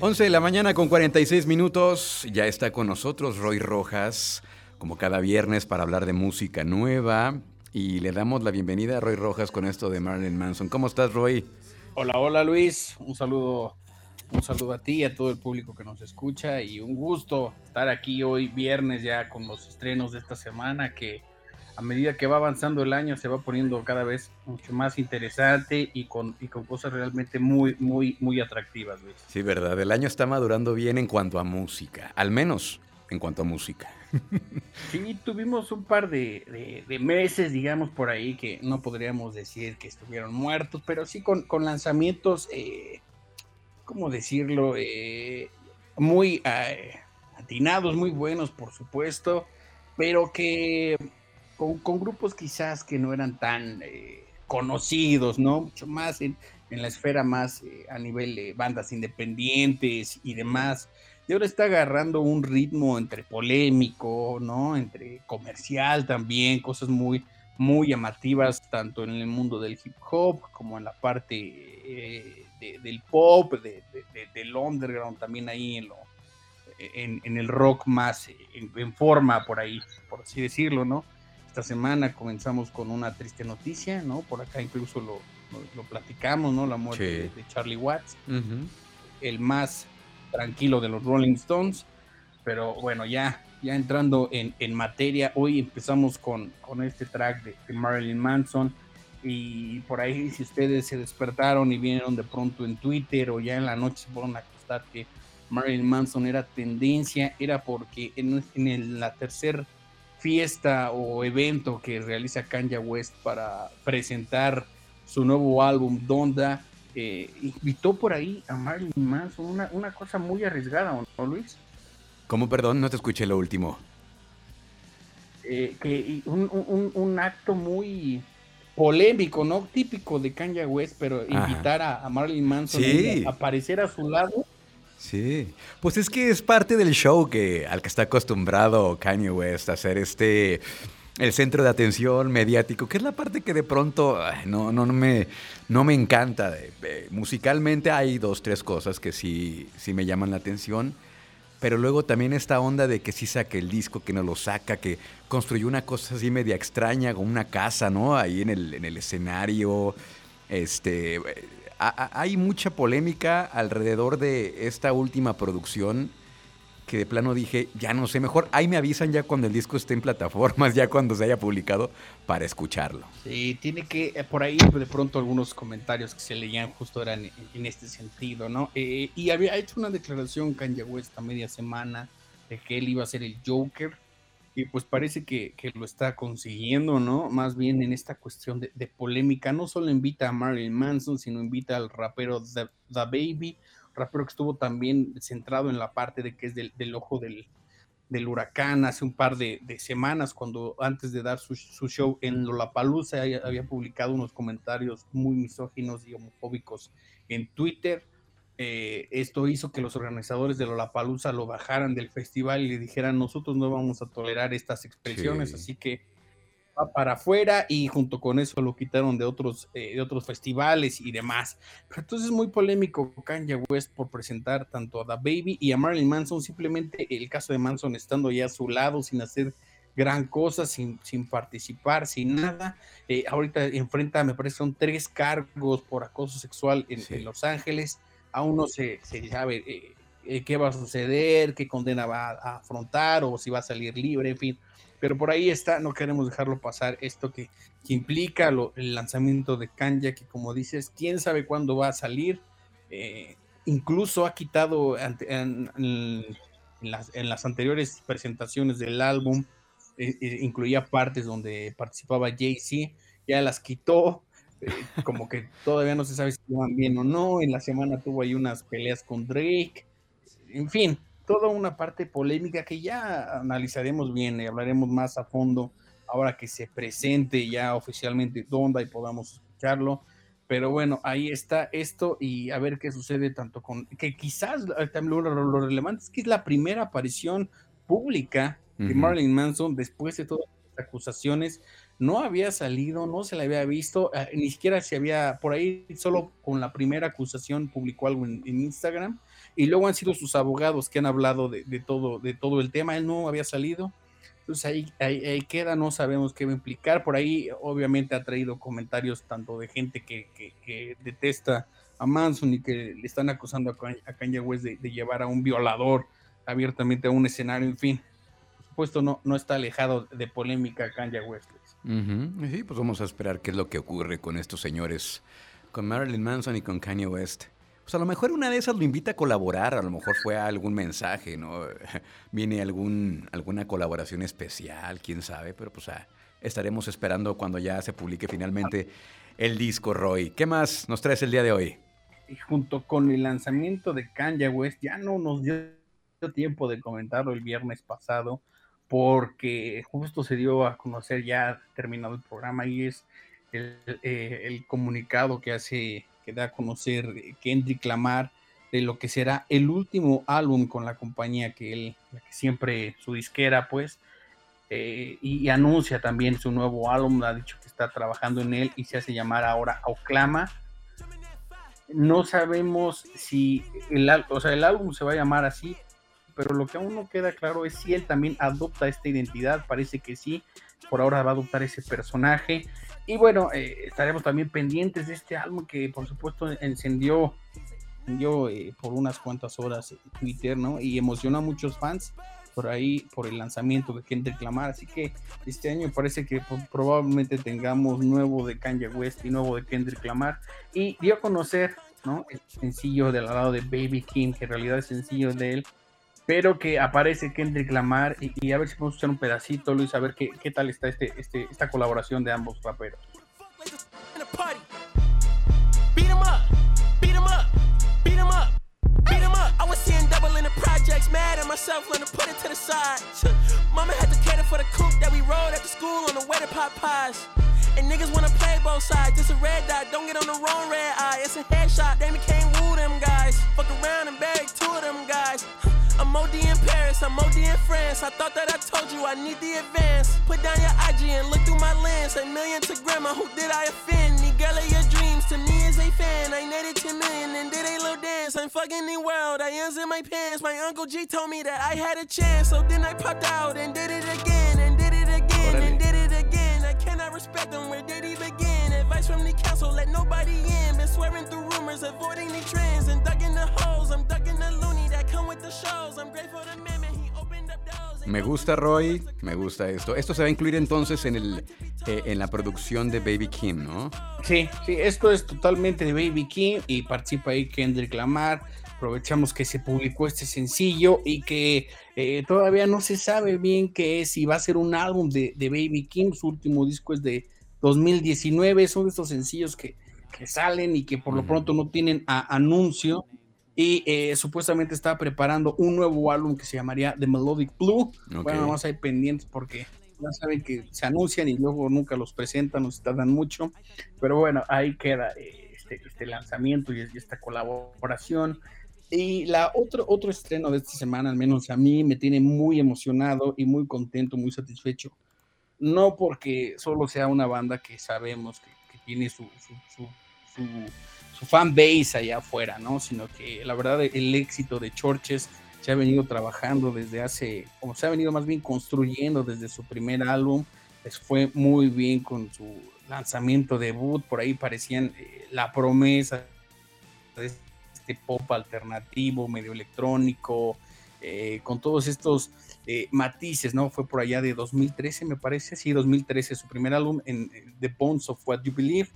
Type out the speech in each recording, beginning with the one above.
De la mañana con 46 minutos. Ya está con nosotros Roy Rojas, como cada viernes, para hablar de música nueva. Y le damos la bienvenida a Roy Rojas con esto de Marilyn Manson. ¿Cómo estás, Roy? Hola, hola, Luis. Un saludo, un saludo a ti y a todo el público que nos escucha. Y un gusto estar aquí hoy, viernes, ya con los estrenos de esta semana que a medida que va avanzando el año se va poniendo cada vez mucho más interesante y con, y con cosas realmente muy, muy, muy atractivas, Luis. Sí, verdad, el año está madurando bien en cuanto a música, al menos en cuanto a música. Sí, tuvimos un par de, meses, digamos, por ahí que no podríamos decir que estuvieron muertos, pero sí con, lanzamientos, eh, ¿cómo decirlo? Eh, muy eh, atinados, muy buenos, por supuesto, pero que con, grupos quizás que no eran tan eh, conocidos, ¿no? Mucho más en, la esfera más eh, a nivel de bandas independientes y demás. Y ahora está agarrando un ritmo entre polémico, ¿no? Entre comercial también, cosas muy, muy llamativas, tanto en el mundo del hip hop como en la parte eh, del pop, del underground, también ahí en, lo, en, el rock más en, forma, por ahí, por así decirlo, ¿no? Esta semana comenzamos con una triste noticia, ¿no? Por acá incluso lo, lo, platicamos, ¿no? La muerte de Charlie Watts, el más tranquilo de los Rolling Stones, pero bueno, ya, ya entrando en, en materia, hoy empezamos con, con este track de, Marilyn Manson y por ahí si ustedes se despertaron y vieron de pronto en Twitter o ya en la noche se fueron a acostar que Marilyn Manson era tendencia, era porque en, en la tercera fiesta o evento que realiza Kanye West para presentar su nuevo álbum Donda, eh, invitó por ahí a Marilyn Manson, una, una cosa muy arriesgada, ¿no, Luis? ¿Cómo, perdón? No te escuché lo último. Eh, que un, acto muy polémico, ¿no? Típico de Kanye West, pero invitar a, Marilyn Manson a aparecer a su lado Sí, pues es que es parte del show que al que está acostumbrado Kanye West a hacer este el centro de atención mediático, que es la parte que de pronto no, no, me, no me encanta. musicalmente hay dos, tres cosas que sí, sí me llaman la atención, pero luego también esta onda de que sí saque el disco, que no lo saca, que construyó una cosa así media extraña, con una casa, ¿no? Ahí en el, en el escenario, este hay mucha polémica alrededor de esta última producción que de plano dije, ya no sé, mejor ahí me avisan ya cuando el disco esté en plataformas, ya cuando se haya publicado, para escucharlo. Sí, tiene que, eh, por ahí de pronto algunos comentarios que se leían justo eran en, este sentido, ¿no? Eh, y había hecho una declaración Kanye West a media semana de que él iba a ser el Joker y pues parece que, lo está consiguiendo, ¿no? Más bien en esta cuestión de, polémica, no solo invita a Marilyn Manson, sino invita al rapero The, Baby, rapero que estuvo también centrado en la parte de que es del, ojo del, huracán hace un par de, semanas, cuando antes de dar su, show en Lollapalooza había publicado unos comentarios muy misóginos y homofóbicos en Twitter Eh, esto hizo que los organizadores de Lollapalooza lo bajaran del festival y le dijeran, nosotros no vamos a tolerar estas expresiones, así que va para afuera y junto con eso lo quitaron de otros, eh, de otros festivales y demás. Pero entonces es muy polémico Kanye West por presentar tanto a The Baby y a Marilyn Manson, simplemente el caso de Manson estando ya a su lado sin hacer gran cosa, sin, sin participar, sin nada. Eh, ahorita enfrenta, me parece, son tres cargos por acoso sexual en Los Ángeles aún no se, sabe eh, eh, qué va a suceder, qué condena va a afrontar o si va a salir libre, en fin. Pero por ahí está, no queremos dejarlo pasar esto que, implica el lanzamiento de Kanye, que como dices, quién sabe cuándo va a salir. Eh, incluso ha quitado en, las, anteriores presentaciones del álbum, incluía partes donde participaba Jay-Z, ya las quitó, eh, como que todavía no se sabe si van bien o no. En la semana tuvo ahí unas peleas con Drake. En fin, toda una parte polémica que ya analizaremos bien y hablaremos más a fondo ahora que se presente ya oficialmente Donda y podamos escucharlo. Pero bueno, ahí está esto y a ver qué sucede tanto con que quizás lo, lo, relevante es que es la primera aparición pública de Marilyn Manson después de todas las acusaciones no había salido, no se le había visto, eh, ni siquiera se había, por ahí solo con la primera acusación publicó algo en, Instagram, y luego han sido sus abogados que han hablado de, todo, de todo el tema, él no había salido, entonces ahí, queda, no sabemos qué va a implicar, por ahí obviamente ha traído comentarios tanto de gente que, que, detesta a Manson y que le están acusando a, Kanye West de, de llevar a un violador abiertamente a un escenario, en fin, por supuesto no, no está alejado de polémica Kanye West. Sí, pues vamos a esperar qué es lo que ocurre con estos señores, con Marilyn Manson y con Kanye West. Pues a lo mejor una de esas lo invita a colaborar, a lo mejor fue algún mensaje, ¿no? Viene algún, alguna colaboración especial, quién sabe, pero pues ah, estaremos esperando cuando ya se publique finalmente el disco, Roy. ¿Qué más nos traes el día de hoy? Y junto con el lanzamiento de Kanye West, ya no nos dio tiempo de comentarlo el viernes pasado, porque justo se dio a conocer ya terminado el programa y es el, eh, comunicado que hace, que da a conocer Kendrick Lamar de lo que será el último álbum con la compañía que él, que siempre su disquera, pues, eh, y, anuncia también su nuevo álbum, ha dicho que está trabajando en él y se hace llamar ahora Oclama. No sabemos si el, o sea, el álbum se va a llamar así, pero lo que aún no queda claro es si él también adopta esta identidad, parece que sí, por ahora va a adoptar ese personaje. Y bueno, eh, estaremos también pendientes de este álbum que por supuesto encendió, encendió eh, por unas cuantas horas Twitter, ¿no? Y emocionó a muchos fans por ahí, por el lanzamiento de Kendrick Lamar. Así que este año parece que probablemente tengamos nuevo de Kanye West y nuevo de Kendrick Lamar. Y dio a conocer, ¿no? El sencillo del lado de Baby King, que en realidad es sencillo de él, pero que aparece Kendrick Lamar y, a ver si podemos escuchar un pedacito, Luis, a ver qué, qué tal está este, este, esta colaboración de ambos raperos. I was seeing double in the projects, mad at myself, learning to put it to the side. Mama had to cater for the coupe that we rode at the school on the way to Popeyes. And niggas wanna play both sides. This a red dot, don't get on the wrong red eye. It's a headshot, they can't woo them guys. Fuck around and bag two of them guys. I'm OD in Paris, I'm OD in France. I thought that I told you I need the advance. Put down your IG and look through my lens. A million to grandma, who did I offend? The girl of your dreams to me is a fan. I netted 10 million and did a little dance. I'm fucking the world, I ends in my pants. My Uncle G told me that I had a chance. So then I popped out and did it again, and did it again, and did it again. I cannot respect them, where did he begin? From the council, let nobody in. Been swearing through rumors, avoiding the trends, and ducking the holes. I'm ducking the loony that come with the show. Me gusta Roy, me gusta esto. Esto se va a incluir entonces en, el, eh, en la producción de Baby Kim, ¿no? Sí, sí, esto es totalmente de Baby Kim y participa ahí Kendrick Lamar. Aprovechamos que se publicó este sencillo y que eh, todavía no se sabe bien qué es, si va a ser un álbum de, de, Baby Kim. Su último disco es de 2019. Son estos sencillos que, que salen y que por lo pronto no tienen anuncio y eh, supuestamente estaba preparando un nuevo álbum que se llamaría The Melodic Blue. Bueno, vamos a ir pendientes porque ya saben que se anuncian y luego nunca los presentan, nos tardan mucho. Pero bueno, ahí queda. Eh, este, este lanzamiento y esta colaboración. Y la otro, otro estreno de esta semana, al menos a mí, me tiene muy emocionado y muy contento, muy satisfecho. No porque solo sea una banda que sabemos que, tiene su, su, su, fan base allá afuera, ¿no? Sino que la verdad el éxito de Churches se ha venido trabajando desde hace, como se ha venido más bien construyendo desde su primer álbum, les fue muy bien con su lanzamiento debut, por ahí parecían eh, la promesa de este pop alternativo, medio electrónico, eh, con todos estos eh, matices, ¿no? Fue por allá de 2013, me parece, sí, 2013, su primer álbum en The Bones of What You Believe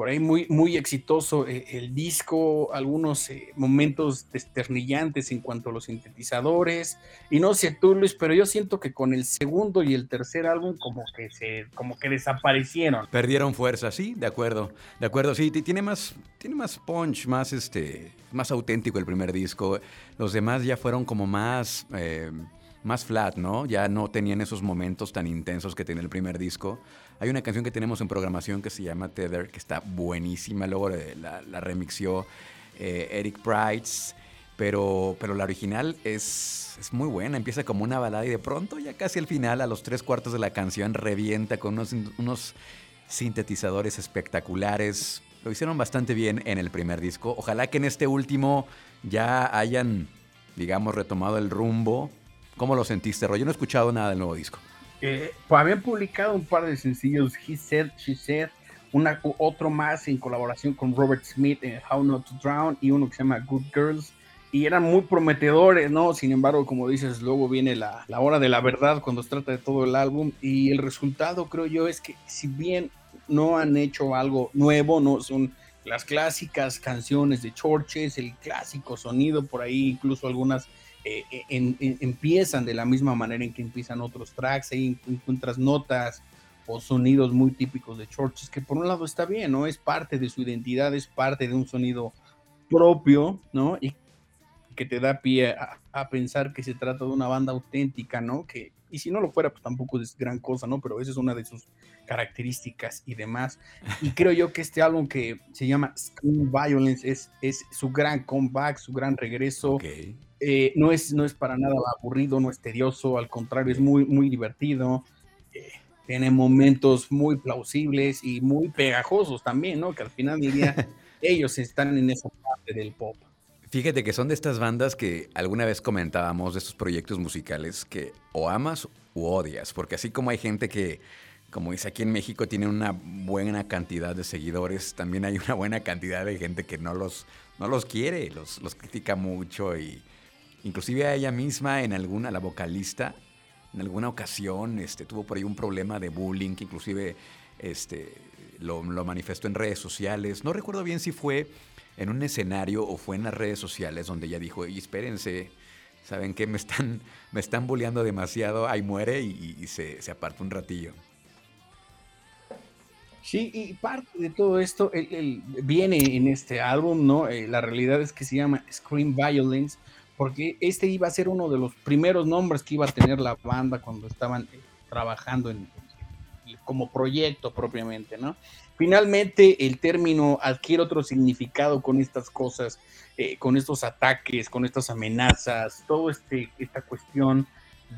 por ahí muy, muy exitoso eh, el disco, algunos eh, momentos desternillantes en cuanto a los sintetizadores. Y no sé tú, Luis, pero yo siento que con el segundo y el tercer álbum como que se, como que desaparecieron. Perdieron fuerza, sí, de acuerdo, de acuerdo, sí, tiene más, tiene más punch, más este, más auténtico el primer disco. Los demás ya fueron como más. Eh, más flat, ¿no? Ya no tenían esos momentos tan intensos que tenía el primer disco. Hay una canción que tenemos en programación que se llama Tether, que está buenísima, luego la, remixió eh, Eric Price, pero, pero la original es, es muy buena, empieza como una balada y de pronto ya casi al final, a los tres cuartos de la canción, revienta con unos, unos sintetizadores espectaculares. Lo hicieron bastante bien en el primer disco. Ojalá que en este último ya hayan, digamos, retomado el rumbo ¿Cómo lo sentiste, Roy? Yo no he escuchado nada del nuevo disco. Eh, pues habían publicado un par de sencillos, He Said, She Said, una, otro más en colaboración con Robert Smith en How Not to Drown y uno que se llama Good Girls. Y eran muy prometedores, ¿no? Sin embargo, como dices, luego viene la, la hora de la verdad cuando se trata de todo el álbum. Y el resultado, creo yo, es que si bien no han hecho algo nuevo, no son las clásicas canciones de Churches, el clásico sonido por ahí, incluso algunas eh, eh, empiezan de la misma manera en que empiezan otros tracks, ahí encuentras notas o sonidos muy típicos de Churches, que por un lado está bien, ¿no? Es parte de su identidad, es parte de un sonido propio, ¿no? Y que te da pie a, pensar que se trata de una banda auténtica, ¿no? Que, y si no lo fuera, pues tampoco es gran cosa, ¿no? Pero esa es una de sus características y demás. Y creo yo que este álbum que se llama Scream Violence es, es su gran comeback, su gran regreso. Eh, no, es, no es para nada aburrido, no es tedioso, al contrario, es muy, muy divertido. Eh, tiene momentos muy plausibles y muy pegajosos también, ¿no? Que al final del día ellos están en esa parte del pop. Fíjate que son de estas bandas que alguna vez comentábamos de estos proyectos musicales que o amas u odias, porque así como hay gente que, como dice aquí en México, tiene una buena cantidad de seguidores, también hay una buena cantidad de gente que no los, no los quiere, los, los critica mucho y, Inclusive a ella misma, en alguna, la vocalista, en alguna ocasión este, tuvo por ahí un problema de bullying que inclusive este, lo, manifestó en redes sociales. No recuerdo bien si fue en un escenario o fue en las redes sociales donde ella dijo, y espérense, ¿saben qué? Me están, me están bulleando demasiado, ahí muere y, se, se, aparta un ratillo. Sí, y parte de todo esto viene en este álbum, ¿no? Eh, la realidad es que se llama Scream Violence, porque este iba a ser uno de los primeros nombres que iba a tener la banda cuando estaban eh, trabajando en, como proyecto propiamente, ¿no? Finalmente el término adquiere otro significado con estas cosas, eh, con estos ataques, con estas amenazas, todo este, esta cuestión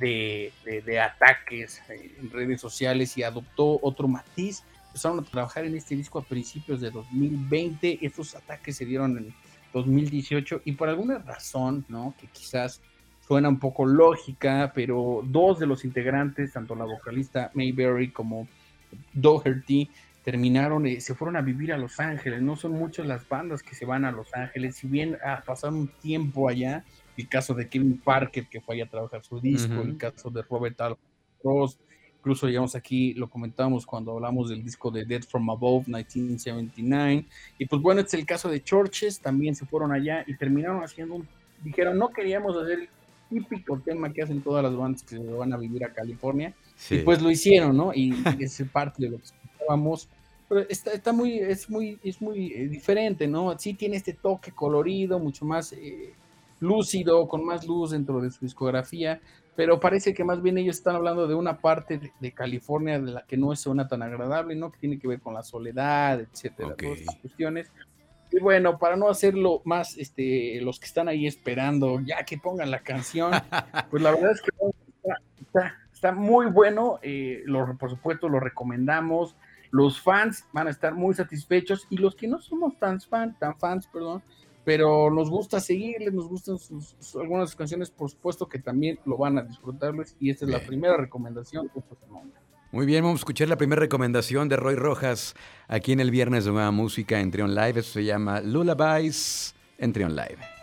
de, ataques eh, en redes sociales y adoptó otro matiz. Empezaron a trabajar en este disco a principios de 2020. Estos ataques se dieron en 2018 y por alguna razón, ¿no? Que quizás suena un poco lógica, pero dos de los integrantes, tanto la vocalista Mayberry como Doherty, terminaron, eh, se fueron a vivir a Los Ángeles. No son muchas las bandas que se van a Los Ángeles, si bien ha pasado un tiempo allá, el caso de Kevin Parker que fue allá a trabajar su disco, el caso de Robert Al Ross, Incluso llegamos aquí, lo comentábamos cuando hablamos del disco de Dead from Above 1979. Y pues bueno, este es el caso de Churches, también se fueron allá y terminaron haciendo un. Dijeron, no queríamos hacer el típico tema que hacen todas las bandas que se van a vivir a California. Y pues lo hicieron, ¿no? Y, es parte de lo que escuchábamos. Pero está, está muy, es muy, es muy eh, diferente, ¿no? Sí tiene este toque colorido, mucho más eh, lúcido, con más luz dentro de su discografía, pero parece que más bien ellos están hablando de una parte de, California de la que no es una tan agradable, ¿no? Que tiene que ver con la soledad, etcétera, todas estas cuestiones. Y bueno, para no hacerlo más, este, los que están ahí esperando, ya que pongan la canción, pues la verdad es que está, muy bueno, eh, lo, por supuesto lo recomendamos, los fans van a estar muy satisfechos y los que no somos tan, fan, tan fans, perdón, pero nos gusta seguirles, nos gustan sus, algunas canciones, por supuesto que también lo van a disfrutarles y esta es la primera recomendación de este Muy bien, vamos a escuchar la primera recomendación de Roy Rojas aquí en el Viernes de Nueva Música en Trion Live. Eso se llama Lullabies en Trion Live.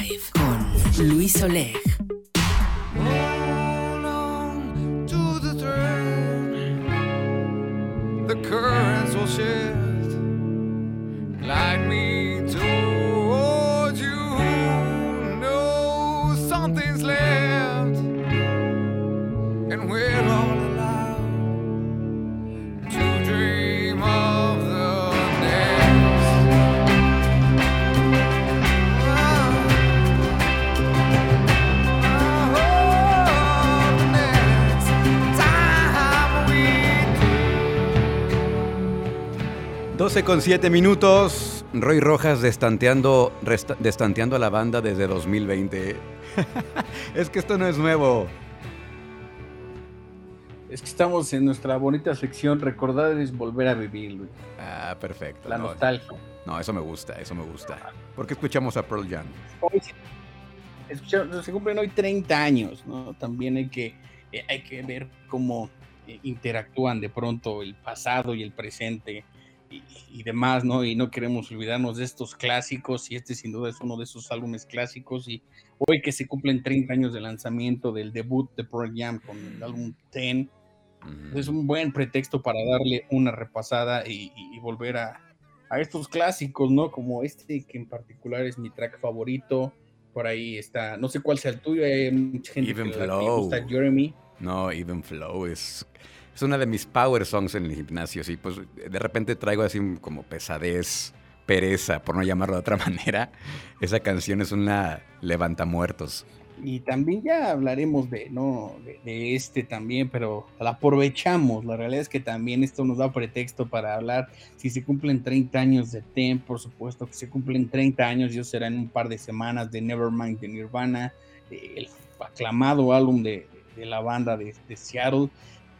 Live con Luis Oleg. Hold on to the thread. The currents will shift. Glide me towards you. Know something's left. Con 7 minutos. Roy Rojas destanteando, destanteando a la banda desde 2020. es que esto no es nuevo. Es que estamos en nuestra bonita sección Recordar es volver a vivir, Luis. Ah, perfecto. La no, nostalgia. No, eso me gusta, eso me gusta. ¿Por qué escuchamos a Pearl Jam? Hoy se- se cumplen hoy 30 años, ¿no? También hay que, eh, hay que ver cómo eh, interactúan de pronto el pasado y el presente y, y demás, ¿no? Y no queremos olvidarnos de estos clásicos y este sin duda es uno de esos álbumes clásicos y hoy que se cumplen 30 años de lanzamiento del debut de Pearl Jam con el álbum 10, Ujú. es un buen pretexto para darle una repasada y, y- y volver a, a estos clásicos, ¿no? Como este que en particular es mi track favorito. Por ahí está, no sé cuál sea el tuyo, hay mucha gente Even que le Flow. gusta Jeremy. No, Even Flow es, es una de mis power songs en el gimnasio. Sí, pues de repente traigo así como pesadez, pereza, por no llamarlo de otra manera. Esa canción es una levantamuertos. Y también ya hablaremos de, ¿no? de, de este también, pero la aprovechamos. La realidad es que también esto nos da pretexto para hablar. Si se cumplen 30 años de Ten, por supuesto que se cumplen 30 años, yo será en un par de semanas de Nevermind de Nirvana, eh, el aclamado álbum de, de la banda de, de Seattle.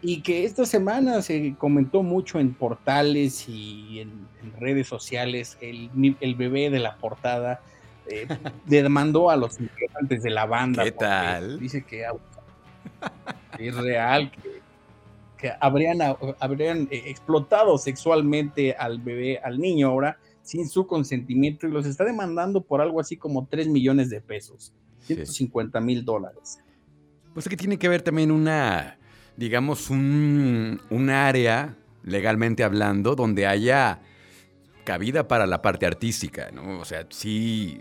Y que esta semana se comentó mucho en portales y en, en redes sociales el, el bebé de la portada eh, demandó a los integrantes de la banda. ¿Qué tal? Dice que es real, que, que habrían, habrían eh, explotado sexualmente al bebé, al niño ahora, sin su consentimiento y los está demandando por algo así como 3 millones de pesos, 150 mil dólares. Pues es que tiene que haber también una, digamos, un, un área, legalmente hablando, donde haya cabida para la parte artística, ¿no? O sea, sí,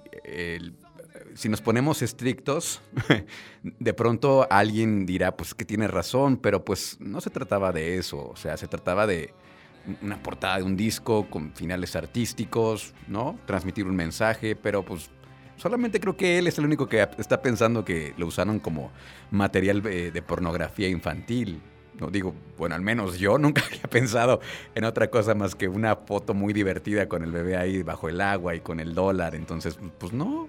si nos ponemos estrictos, de pronto alguien dirá, pues que tiene razón, pero pues no se trataba de eso, o sea, se trataba de una portada de un disco con finales artísticos, ¿no? Transmitir un mensaje, pero pues solamente creo que él es el único que está pensando que lo usaron como material de, de pornografía infantil. No digo, bueno, al menos yo nunca había pensado en otra cosa más que una foto muy divertida con el bebé ahí bajo el agua y con el dólar. Entonces, pues no.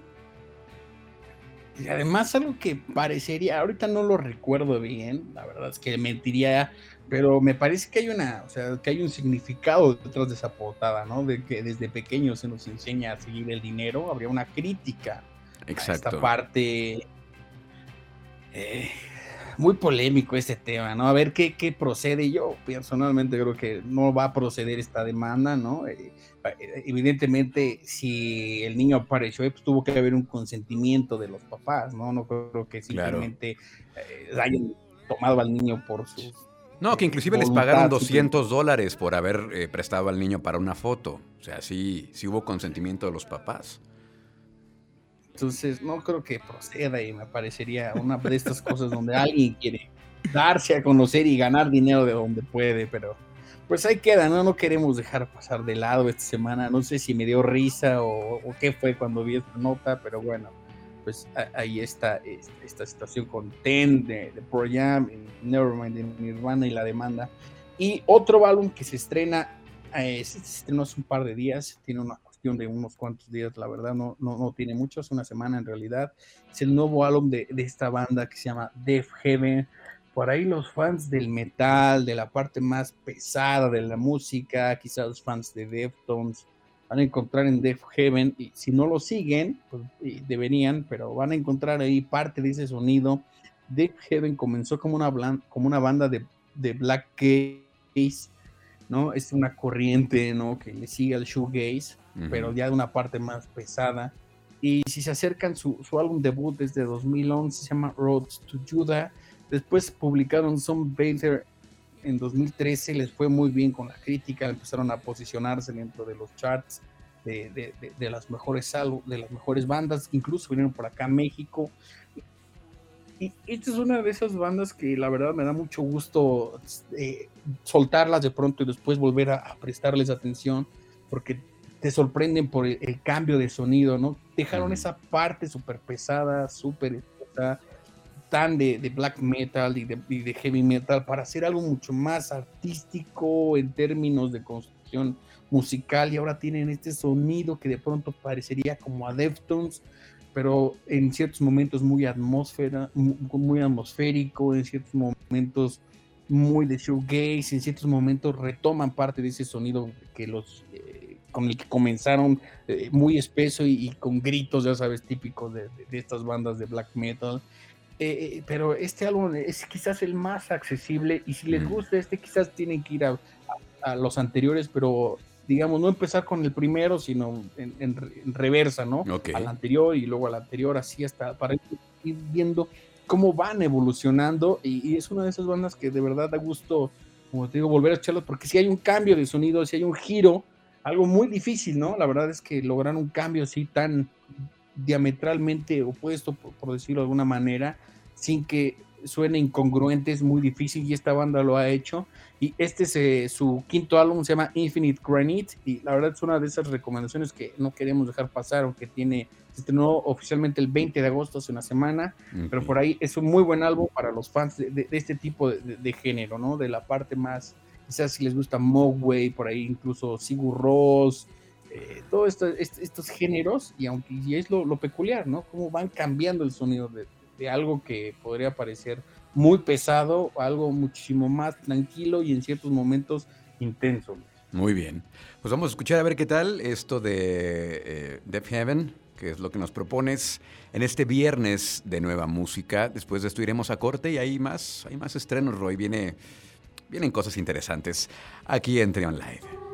Y además algo que parecería, ahorita no lo recuerdo bien, la verdad es que mentiría, pero me parece que hay una, o sea, que hay un significado detrás de esa portada, ¿no? De que desde pequeño se nos enseña a seguir el dinero, habría una crítica Exacto. a esta parte. Eh, muy polémico este tema, ¿no? A ver qué, qué, procede. Yo personalmente creo que no va a proceder esta demanda, ¿no? Eh, evidentemente, si el niño apareció, pues tuvo que haber un consentimiento de los papás, ¿no? No creo que simplemente claro. eh, hayan tomado al niño por sus... No, que inclusive les pagaron 200 dólares por haber eh, prestado al niño para una foto. O sea, sí, sí hubo consentimiento de los papás. Entonces, no creo que proceda y me parecería una de estas cosas donde alguien quiere darse a conocer y ganar dinero de donde puede, pero pues ahí queda, ¿no? No queremos dejar pasar de lado esta semana. No sé si me dio risa o, o qué fue cuando vi esta nota, pero bueno, pues ahí está esta, situación con Ten de, de Pro Jam, Nevermind de Nirvana y la demanda. Y otro álbum que se estrena, eh, se estrenó hace un par de días, tiene una de unos cuantos días, la verdad, no, no, no tiene mucho, es una semana en realidad. Es el nuevo álbum de, de, esta banda que se llama Death Heaven. Por ahí los fans del metal, de la parte más pesada de la música, quizás los fans de Deftones, van a encontrar en Death Heaven, y si no lo siguen, pues deberían, pero van a encontrar ahí parte de ese sonido. Death Heaven comenzó como una, como una banda de, de black gaze, ¿no? Es una corriente, ¿no? Que le sigue al shoegaze, uh -huh. pero ya de una parte más pesada. Y si se acercan, su, su álbum debut desde 2011 se llama Roads to Judah. Después publicaron Some Baker en 2013, les fue muy bien con la crítica, empezaron a posicionarse dentro de los charts de, de, de, de las mejores de las mejores bandas, incluso vinieron por acá a México. Y esta es una de esas bandas que la verdad me da mucho gusto eh, soltarlas de pronto y después volver a, a, prestarles atención, porque te sorprenden por el, el cambio de sonido, ¿no? Dejaron mm. esa parte súper pesada, súper tan de, black metal y de, heavy metal para hacer algo mucho más artístico en términos de construcción musical y ahora tienen este sonido que de pronto parecería como a Deftones, pero en ciertos momentos muy atmósfera, muy, atmosférico, en ciertos momentos muy de shoegaze, en ciertos momentos retoman parte de ese sonido que los eh, con el que comenzaron eh, muy espeso y, con gritos, ya sabes, típicos de, estas bandas de black metal. Eh, pero este álbum es quizás el más accesible y si les gusta este quizás tienen que ir a, los anteriores, pero digamos, no empezar con el primero, sino en, reversa, ¿no? Al anterior y luego al anterior, así hasta para ir viendo cómo van evolucionando y, es una de esas bandas que de verdad da gusto, como te digo, volver a echarlos porque si hay un cambio de sonido, si hay un giro, algo muy difícil, ¿no? La verdad es que lograr un cambio así tan diametralmente opuesto, por decirlo de alguna manera, sin que suene incongruente, es muy difícil y esta banda lo ha hecho. Y este es eh, su quinto álbum, se llama Infinite Granite y la verdad es una de esas recomendaciones que no queremos dejar pasar, aunque tiene, se estrenó oficialmente el 20 de agosto, hace una semana, pero por ahí es un muy buen álbum para los fans de, este tipo de, género, ¿no? De la parte más, quizás si les gusta Mogwai, por ahí incluso Sigur Ross, eh, todos estos, géneros, y aunque es lo, peculiar, ¿no? Cómo van cambiando el sonido de, de algo que podría parecer muy pesado, algo muchísimo más tranquilo y en ciertos momentos intenso. Muy bien. Pues vamos a escuchar a ver qué tal esto de eh, Death Heaven, que es lo que nos propones en este viernes de nueva música. Después de esto iremos a corte y hay más, hay más estrenos, Roy. Viene, vienen cosas interesantes aquí en Trion Live.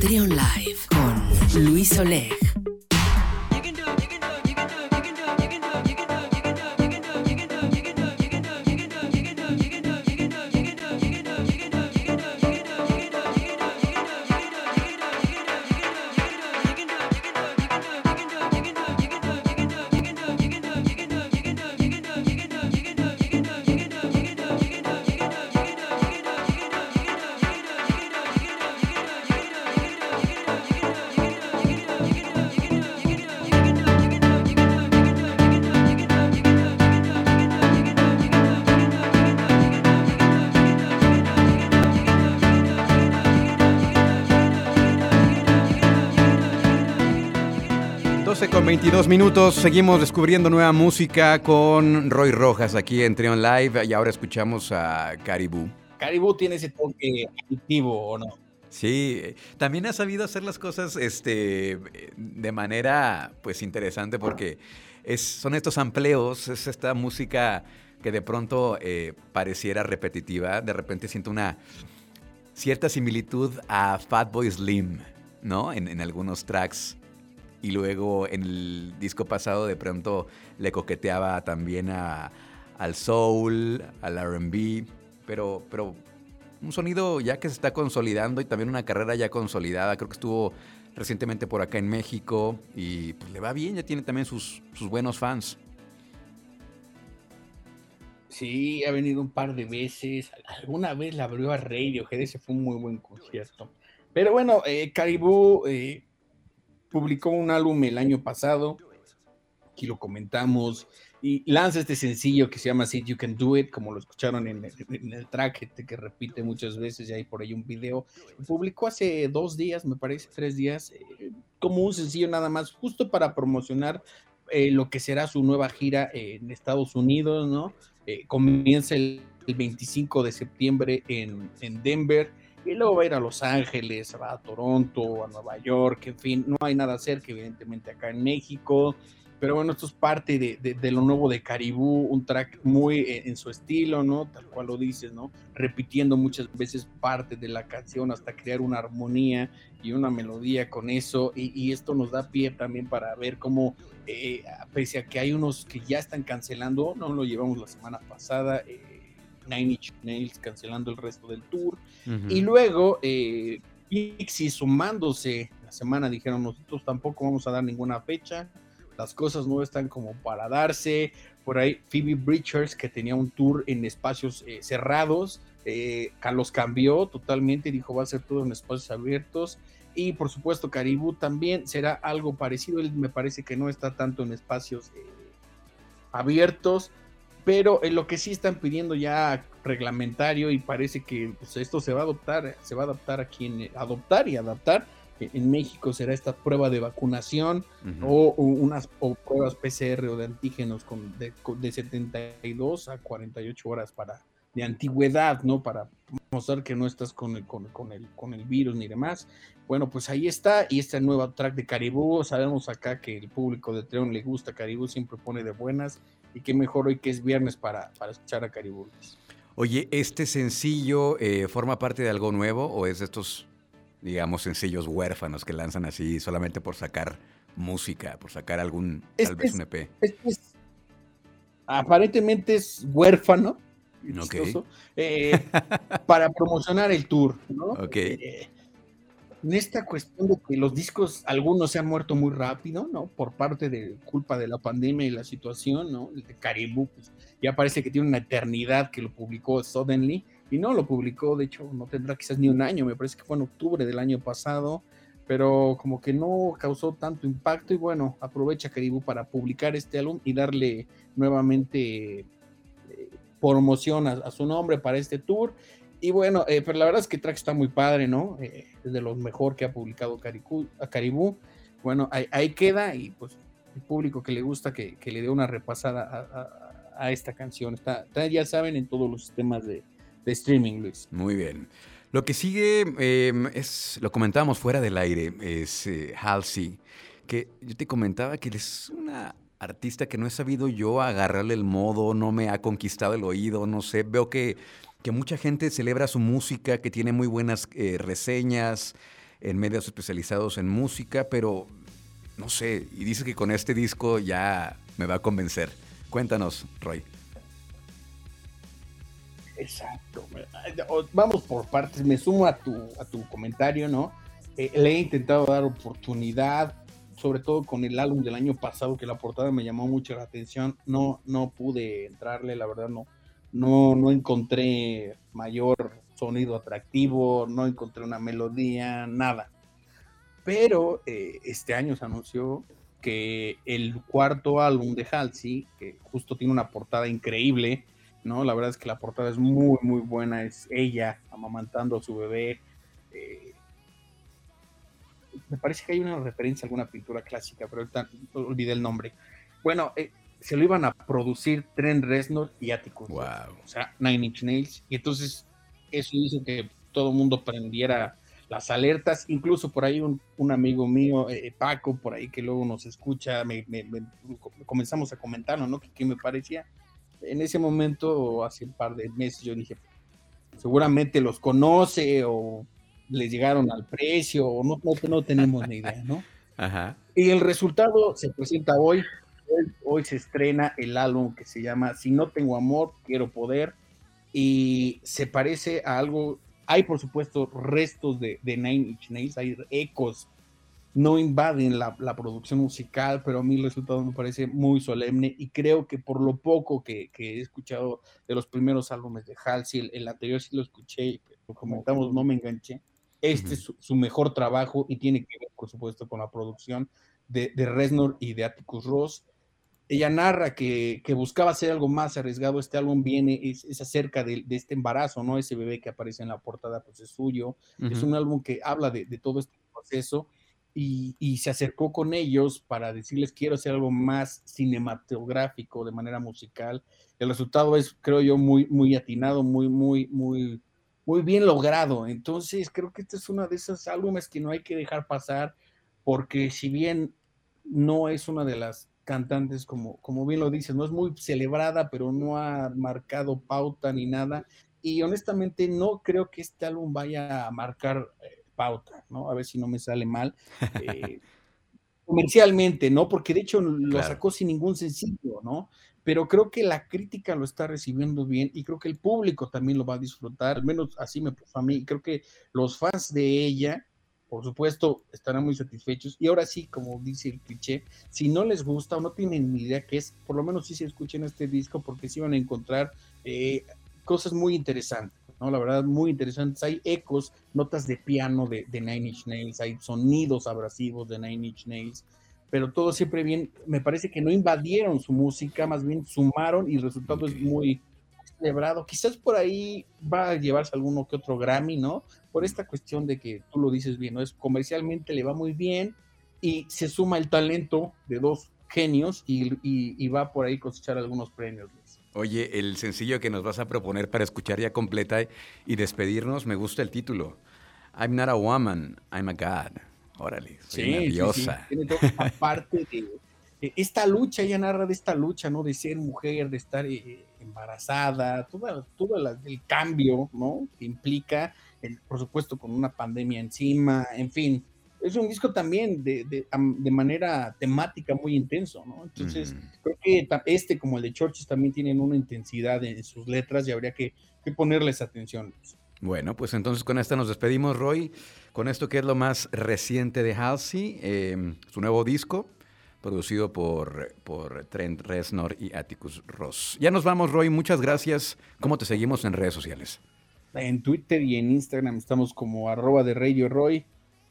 Trion Live con Luis Oleg. Con 22 minutos, seguimos descubriendo nueva música con Roy Rojas aquí en Trion Live y ahora escuchamos a Caribou. Caribou tiene ese toque adictivo, ¿o no? Sí, también ha sabido hacer las cosas este, de manera pues interesante porque es, son estos amplios, es esta música que de pronto eh, pareciera repetitiva, de repente siento una cierta similitud a Fatboy Slim, ¿no? En, en algunos tracks y luego en el disco pasado de pronto le coqueteaba también a, al soul, al RB, pero, pero un sonido ya que se está consolidando y también una carrera ya consolidada. Creo que estuvo recientemente por acá en México y pues le va bien, ya tiene también sus, sus buenos fans. Sí, ha venido un par de veces. Alguna vez la abrió a Radiohead, ese fue un muy buen concierto. Pero bueno, eh, Caribou eh, publicó un álbum el año pasado, aquí lo comentamos, y lanza este sencillo que se llama See You Can Do It, como lo escucharon en el, track este que repite muchas veces, y hay por ahí un video. Publicó hace dos días, me parece, tres días, eh, como un sencillo nada más, justo para promocionar eh, lo que será su nueva gira en Estados Unidos, ¿no? Eh, comienza el, 25 de septiembre en, en Denver y luego va a ir a Los Ángeles, va a Toronto, a Nueva York, en fin, no hay nada cerca, evidentemente, acá en México. Pero bueno, esto es parte de, lo nuevo de Caribú, un track muy en, su estilo, ¿no? Tal cual lo dices, ¿no? Repitiendo muchas veces parte de la canción hasta crear una armonía y una melodía con eso. Y, esto nos da pie también para ver cómo, eh, pese a que hay unos que ya están cancelando, no lo llevamos la semana pasada, eh, Nine Inch Nails cancelando el resto del tour. Y luego eh, Pixie sumándose la semana dijeron nosotros tampoco vamos a dar ninguna fecha, las cosas no están como para darse. Por ahí Phoebe Bridgers que tenía un tour en espacios eh, cerrados, eh, los cambió totalmente, dijo va a ser todo en espacios abiertos. Y por supuesto Caribú también será algo parecido, él me parece que no está tanto en espacios eh, abiertos, pero en lo que sí están pidiendo ya reglamentario y parece que pues, esto se va a adoptar, se va a adaptar aquí en adoptar y adaptar. En México será esta prueba de vacunación o, unas pruebas PCR o de antígenos con, de, de 72 a 48 horas para de antigüedad, ¿no? Para mostrar que no estás con el, con, el, con el virus ni demás. Bueno, pues ahí está, y este nuevo track de Caribú, sabemos acá que el público de Treón le gusta Caribú, siempre pone de buenas, y qué mejor hoy que es viernes para, para escuchar a Caribú. Oye, ¿este sencillo eh, forma parte de algo nuevo o es de estos, digamos, sencillos huérfanos que lanzan así solamente por sacar música, por sacar algún, tal vez un EP? aparentemente es huérfano, eh, para promocionar el tour, ¿no? Okay. Eh, en esta cuestión de que los discos, algunos se han muerto muy rápido, ¿no? Por parte de culpa de la pandemia y la situación, ¿no? El de Caribou, pues, ya parece que tiene una eternidad que lo publicó Suddenly, y no lo publicó, de hecho, no tendrá quizás ni un año, me parece que fue en octubre del año pasado, pero como que no causó tanto impacto, y bueno, aprovecha Caribou para publicar este álbum y darle nuevamente promoción a, su nombre para este tour. Y bueno, eh, pero la verdad es que track está muy padre, ¿no? Eh, es de los mejor que ha publicado Caribú. Bueno, ahí, queda y pues el público que le gusta que, le dé una repasada a, esta canción. Está, ya saben, en todos los sistemas de, streaming, Luis. Muy bien. Lo que sigue em, es, lo comentábamos fuera del aire, es eh, Halsey, que yo te comentaba que es una artista que no he sabido yo agarrarle el modo, no me ha conquistado el oído, no sé, veo que que mucha gente celebra su música, que tiene muy buenas eh, reseñas. en medios especializados en música, pero no sé, y dice que con este disco ya me va a convencer. Cuéntanos, Roy. Exacto. Vamos por partes. Me sumo a tu, a tu comentario, ¿no? Eh, le he intentado dar oportunidad, sobre todo con el álbum del año pasado, que la portada me llamó mucho la atención. No, no pude entrarle, la verdad, no, no, no encontré mayor sonido atractivo, no encontré una melodía, nada. Pero eh, este año se anunció que el cuarto álbum de Halsey, que justo tiene una portada increíble, ¿no? La verdad es que la portada es muy, muy buena, es ella amamantando a su bebé. Eh, me parece que hay una referencia a alguna pintura clásica, pero ahorita olvidé el nombre. Bueno, eh, se lo iban a producir Trent Reznor y Atticus. Wow. O sea, Nine Inch Nails. Y entonces eso hizo que todo el mundo prendiera las alertas, incluso por ahí un, amigo mío, eh, Paco, por ahí que luego nos escucha, me, comenzamos a comentarlo, ¿no? Que, me parecía, en ese momento, hace un par de meses, yo dije, seguramente los conoce o les llegaron al precio, o no, no, tenemos ni idea, ¿no? Ajá. Y el resultado se presenta hoy, hoy, hoy se estrena el álbum que se llama Si no tengo amor, quiero poder, y se parece a algo hay, por supuesto, restos de, Nine Inch Nails, hay ecos, no invaden la, producción musical, pero a mí el resultado me parece muy solemne y creo que por lo poco que, he escuchado de los primeros álbumes de Halsey, el, anterior sí lo escuché, lo comentamos, no me enganché. Este es su, mejor trabajo y tiene que ver, por supuesto, con la producción de, de Reznor y de Atticus Ross ella narra que, buscaba hacer algo más arriesgado. Este álbum viene, es, acerca de, este embarazo, ¿no? Ese bebé que aparece en la portada, pues es suyo. Es un álbum que habla de, todo este proceso y, se acercó con ellos para decirles quiero hacer algo más cinematográfico de manera musical. El resultado es, creo yo, muy, muy atinado, muy, muy, muy, muy bien logrado. Entonces, creo que este es uno de esos álbumes que no hay que dejar pasar porque si bien no es una de las cantantes, como, como bien lo dices, no es muy celebrada, pero no ha marcado pauta ni nada. Y honestamente no creo que este álbum vaya a marcar eh, pauta, ¿no? A ver si no me sale mal. Eh, comercialmente, ¿no? Porque de hecho lo sacó sin ningún sencillo, ¿no? Pero creo que la crítica lo está recibiendo bien y creo que el público también lo va a disfrutar, al menos así me puso a mí. Creo que los fans de ella por supuesto, estarán muy satisfechos. Y ahora sí, como dice el cliché, si no les gusta o no tienen ni idea qué es, por lo menos sí se escuchen este disco porque sí van a encontrar eh, cosas muy interesantes, ¿no? La verdad, muy interesantes. Hay ecos, notas de piano de, Nine Inch Nails, hay sonidos abrasivos de Nine Inch Nails, pero todo siempre bien. Me parece que no invadieron su música, más bien sumaron y el resultado es muy, celebrado. Quizás por ahí va a llevarse alguno que otro Grammy, ¿no? Por esta cuestión de que tú lo dices bien, ¿no? Es comercialmente le va muy bien y se suma el talento de dos genios y, va por ahí cosechar algunos premios. Oye, el sencillo que nos vas a proponer para escuchar ya completa y despedirnos, me gusta el título. I'm not a woman, I'm a god. Órale, soy una diosa. Tiene aparte de esta lucha, ella narra de esta lucha, ¿no? De ser mujer, de estar eh, embarazada, todo, todo el cambio, ¿no? Que implica, por supuesto, con una pandemia encima, en fin. Es un disco también de, de, manera temática muy intenso, ¿no? Entonces, creo que este, como el de Churches, también tienen una intensidad en sus letras y habría que, ponerles atención. Bueno, pues entonces con esta nos despedimos, Roy, con esto que es lo más reciente de Halsey, eh, su nuevo disco, producido por, por Trent Reznor y Atticus Ross. Ya nos vamos, Roy. Muchas gracias. ¿Cómo te seguimos en redes sociales? En Twitter y en Instagram estamos como arroba de Radio Roy.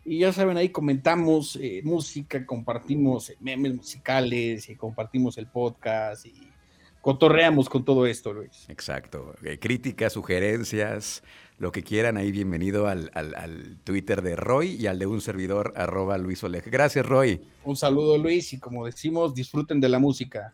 Y ya saben, ahí comentamos eh, música, compartimos memes musicales y compartimos el podcast y cotorreamos con todo esto, Luis. Exacto. Eh, críticas, sugerencias, lo que quieran, ahí bienvenido al, al, Twitter de Roy y al de un servidor, arroba Luis Oleg. Gracias, Roy. Un saludo, Luis, y como decimos, disfruten de la música.